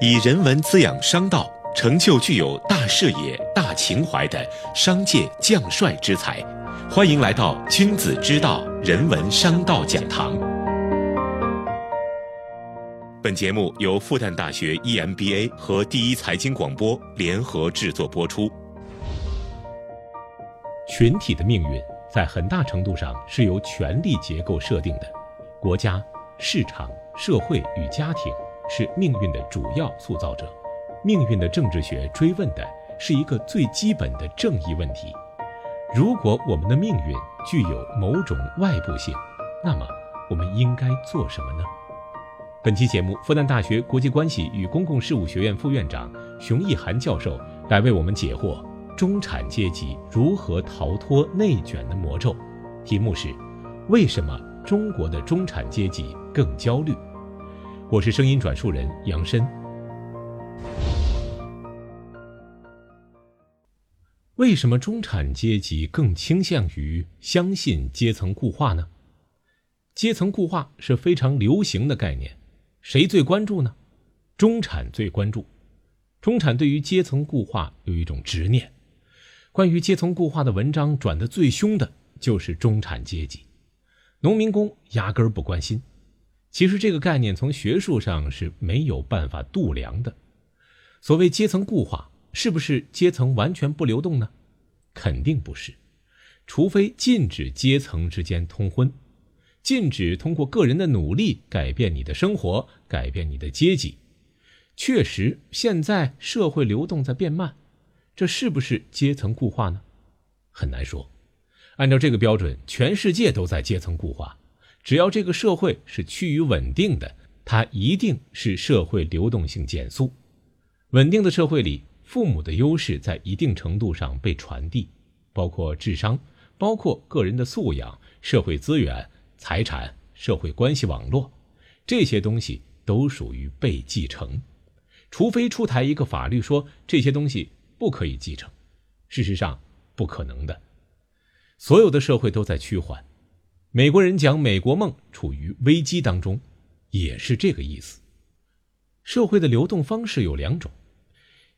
以人文滋养商道，成就具有大视野、大情怀的商界将帅之才。欢迎来到君子之道人文商道讲堂。本节目由复旦大学 EMBA 和第一财经广播联合制作播出。群体的命运在很大程度上是由权力结构设定的，国家、市场、社会与家庭。是命运的主要塑造者，命运的政治学追问的是一个最基本的正义问题：如果我们的命运具有某种外部性，那么我们应该做什么呢？本期节目，复旦大学国际关系与公共事务学院副院长熊毅涵教授来为我们解惑：中产阶级如何逃脱内卷的魔咒？题目是：为什么中国的中产阶级更焦虑？我是声音转述人杨申。为什么中产阶级更倾向于相信阶层固化呢？阶层固化是非常流行的概念，谁最关注呢？中产最关注。中产对于阶层固化有一种执念，关于阶层固化的文章转得最凶的就是中产阶级，农民工压根儿不关心。其实这个概念从学术上是没有办法度量的。所谓阶层固化，是不是阶层完全不流动呢？肯定不是，除非禁止阶层之间通婚，禁止通过个人的努力改变你的生活，改变你的阶级。确实，现在社会流动在变慢，这是不是阶层固化呢？很难说。按照这个标准，全世界都在阶层固化。只要这个社会是趋于稳定的，它一定是社会流动性减速。稳定的社会里，父母的优势在一定程度上被传递，包括智商，包括个人的素养、社会资源、财产、社会关系网络，这些东西都属于被继承。除非出台一个法律说这些东西不可以继承，事实上不可能的。所有的社会都在趋缓。美国人讲美国梦处于危机当中，也是这个意思。社会的流动方式有两种，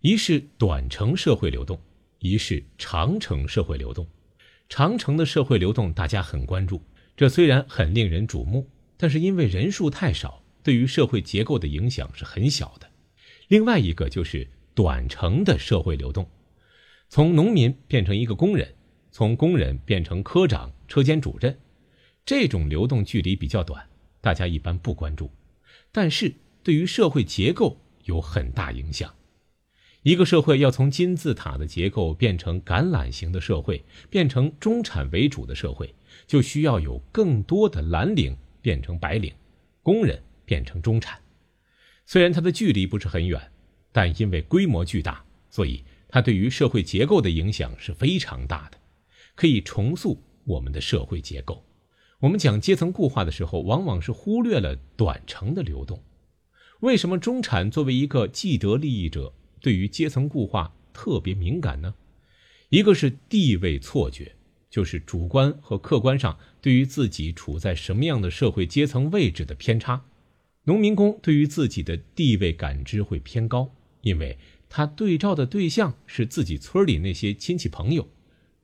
一是短程社会流动，一是长程社会流动。长程的社会流动大家很关注，这虽然很令人瞩目，但是因为人数太少，对于社会结构的影响是很小的。另外一个就是短程的社会流动，从农民变成一个工人，从工人变成科长、车间主任。这种流动距离比较短，大家一般不关注，但是对于社会结构有很大影响。一个社会要从金字塔的结构变成橄榄形的社会，变成中产为主的社会，就需要有更多的蓝领变成白领，工人变成中产。虽然它的距离不是很远，但因为规模巨大，所以它对于社会结构的影响是非常大的，可以重塑我们的社会结构。我们讲阶层固化的时候，往往是忽略了短程的流动。为什么中产作为一个既得利益者，对于阶层固化特别敏感呢？一个是地位错觉，就是主观和客观上对于自己处在什么样的社会阶层位置的偏差。农民工对于自己的地位感知会偏高，因为他对照的对象是自己村里那些亲戚朋友。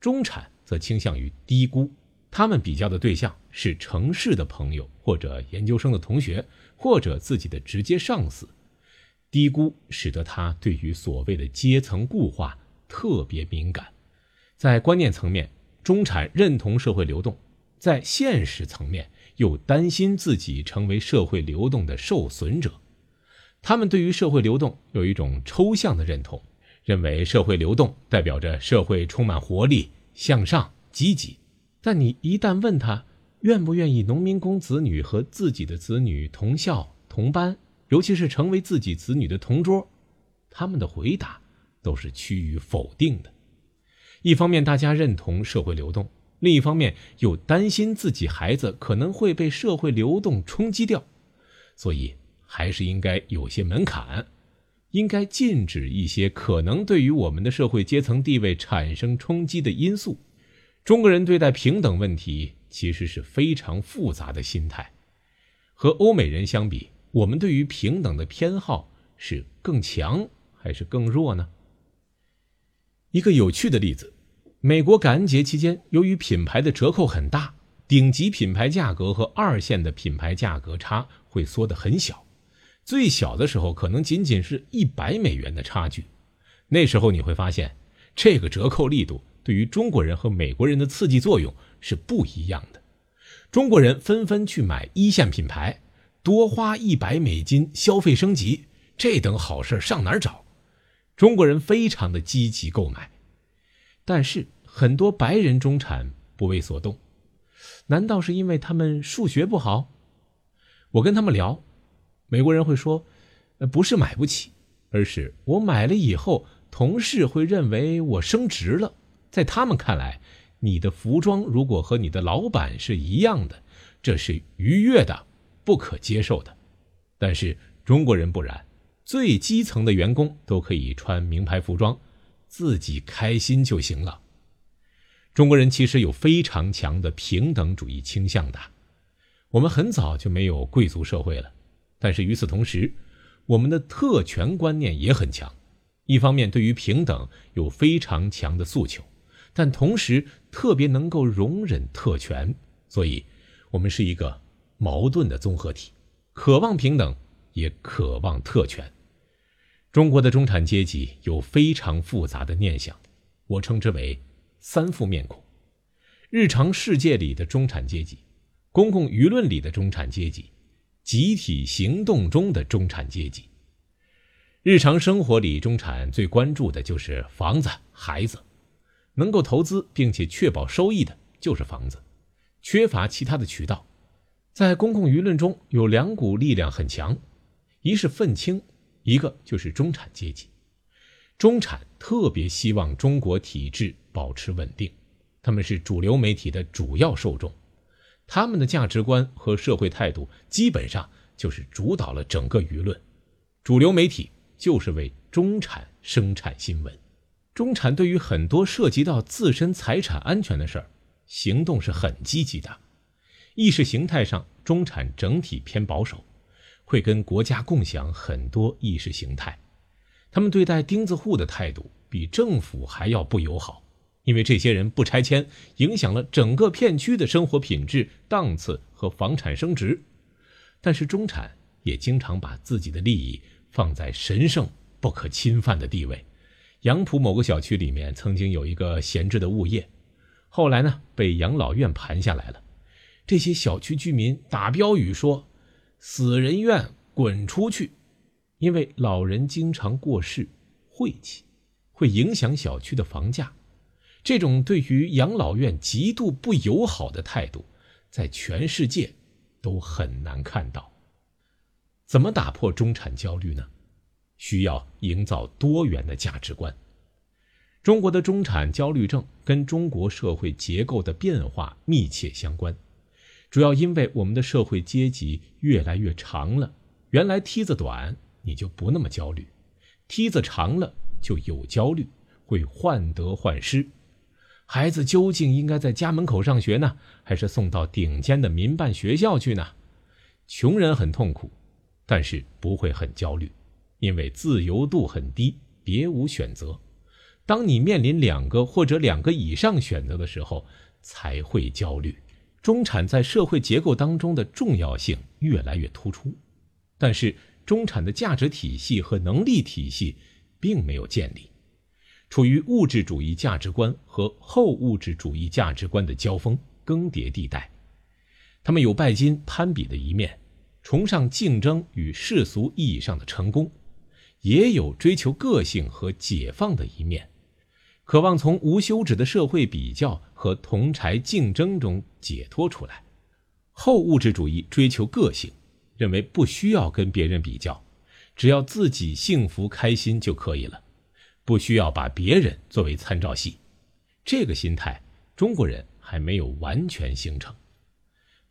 中产则倾向于低估。他们比较的对象是城市的朋友，或者研究生的同学，或者自己的直接上司。低估使得他对于所谓的阶层固化特别敏感。在观念层面，中产认同社会流动；在现实层面，又担心自己成为社会流动的受损者。他们对于社会流动有一种抽象的认同，认为社会流动代表着社会充满活力、向上、积极。但你一旦问他愿不愿意农民工子女和自己的子女同校同班，尤其是成为自己子女的同桌，他们的回答都是趋于否定的。一方面大家认同社会流动，另一方面又担心自己孩子可能会被社会流动冲击掉，所以还是应该有些门槛，应该禁止一些可能对于我们的社会阶层地位产生冲击的因素。中国人对待平等问题其实是非常复杂的心态，和欧美人相比，我们对于平等的偏好是更强还是更弱呢？一个有趣的例子：美国感恩节期间，由于品牌的折扣很大，顶级品牌价格和二线的品牌价格差会缩得很小，最小的时候可能仅仅是一百美元的差距。那时候你会发现，这个折扣力度对于中国人和美国人的刺激作用是不一样的。中国人纷纷去买一线品牌，多花一百美金消费升级，这等好事上哪儿找？中国人非常的积极购买，但是很多白人中产不为所动，难道是因为他们数学不好？我跟他们聊，美国人会说，呃，不是买不起，而是我买了以后，同事会认为我升值了，在他们看来。你的服装如果和你的老板是一样的，这是愉悦的、不可接受的。但是中国人不然，最基层的员工都可以穿名牌服装，自己开心就行了。中国人其实有非常强的平等主义倾向的，我们很早就没有贵族社会了，但是与此同时，我们的特权观念也很强。一方面，对于平等有非常强的诉求。但同时特别能够容忍特权，所以，我们是一个矛盾的综合体，渴望平等，也渴望特权。中国的中产阶级有非常复杂的念想，我称之为三副面孔：日常世界里的中产阶级，公共舆论里的中产阶级，集体行动中的中产阶级。日常生活里，中产最关注的就是房子、孩子。能够投资并且确保收益的就是房子，缺乏其他的渠道。在公共舆论中有两股力量很强，一是愤青，一个就是中产阶级。中产特别希望中国体制保持稳定，他们是主流媒体的主要受众，他们的价值观和社会态度基本上就是主导了整个舆论。主流媒体就是为中产生产新闻。中产对于很多涉及到自身财产安全的事儿，行动是很积极的。意识形态上，中产整体偏保守，会跟国家共享很多意识形态。他们对待钉子户的态度比政府还要不友好，因为这些人不拆迁，影响了整个片区的生活品质、档次和房产升值。但是中产也经常把自己的利益放在神圣不可侵犯的地位。杨浦某个小区里面曾经有一个闲置的物业，后来呢被养老院盘下来了。这些小区居民打标语说：“死人院滚出去！”因为老人经常过世，晦气，会影响小区的房价。这种对于养老院极度不友好的态度，在全世界都很难看到。怎么打破中产焦虑呢？需要营造多元的价值观。中国的中产焦虑症跟中国社会结构的变化密切相关，主要因为我们的社会阶级越来越长了。原来梯子短，你就不那么焦虑；梯子长了，就有焦虑，会患得患失。孩子究竟应该在家门口上学呢，还是送到顶尖的民办学校去呢？穷人很痛苦，但是不会很焦虑。因为自由度很低，别无选择。当你面临两个或者两个以上选择的时候，才会焦虑。中产在社会结构当中的重要性越来越突出，但是中产的价值体系和能力体系并没有建立，处于物质主义价值观和后物质主义价值观的交锋更迭地带。他们有拜金攀比的一面，崇尚竞争与世俗意义上的成功。也有追求个性和解放的一面，渴望从无休止的社会比较和同柴竞争中解脱出来。后物质主义追求个性，认为不需要跟别人比较，只要自己幸福开心就可以了，不需要把别人作为参照系。这个心态，中国人还没有完全形成。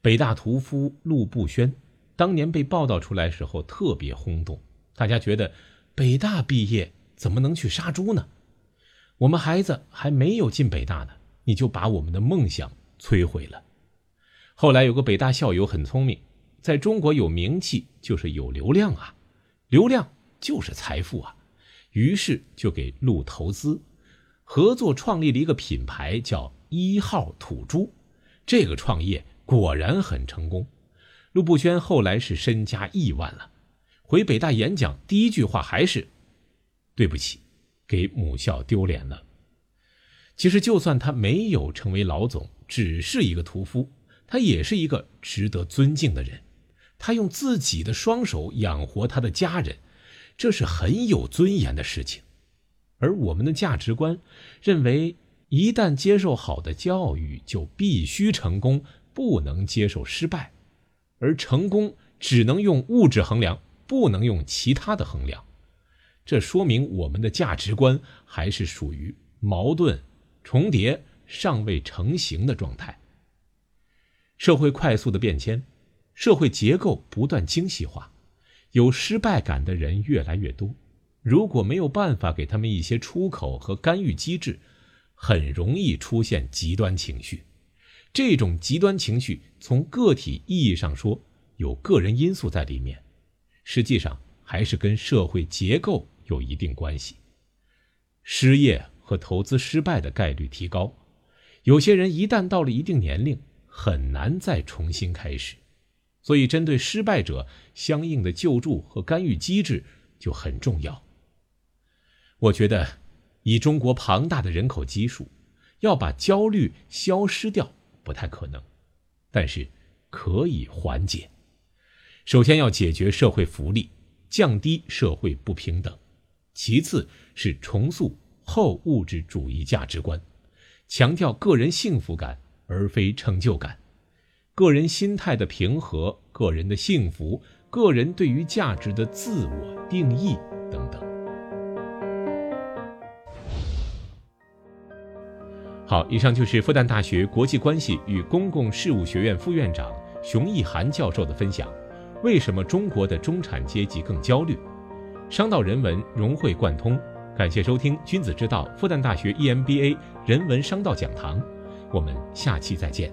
北大屠夫陆步轩当年被报道出来时候特别轰动，大家觉得。北大毕业怎么能去杀猪呢？我们孩子还没有进北大呢，你就把我们的梦想摧毁了。后来有个北大校友很聪明，在中国有名气就是有流量啊，流量就是财富啊，于是就给陆投资，合作创立了一个品牌，叫一号土猪。这个创业果然很成功，陆步轩后来是身家亿万了。回北大演讲，第一句话还是：“对不起，给母校丢脸了。”其实，就算他没有成为老总，只是一个屠夫，他也是一个值得尊敬的人。他用自己的双手养活他的家人，这是很有尊严的事情。而我们的价值观认为，一旦接受好的教育，就必须成功，不能接受失败，而成功只能用物质衡量。不能用其他的衡量，这说明我们的价值观还是属于矛盾、重叠、尚未成型的状态。社会快速的变迁，社会结构不断精细化，有失败感的人越来越多。如果没有办法给他们一些出口和干预机制，很容易出现极端情绪。这种极端情绪，从个体意义上说，有个人因素在里面。实际上还是跟社会结构有一定关系。失业和投资失败的概率提高，有些人一旦到了一定年龄，很难再重新开始。所以，针对失败者，相应的救助和干预机制就很重要。我觉得，以中国庞大的人口基数，要把焦虑消失掉不太可能，但是可以缓解。首先要解决社会福利，降低社会不平等；其次是重塑后物质主义价值观，强调个人幸福感而非成就感，个人心态的平和，个人的幸福，个人对于价值的自我定义等等。好，以上就是复旦大学国际关系与公共事务学院副院长熊毅涵教授的分享。为什么中国的中产阶级更焦虑？商道人文融会贯通，感谢收听《君子之道》复旦大学 EMBA 人文商道讲堂，我们下期再见。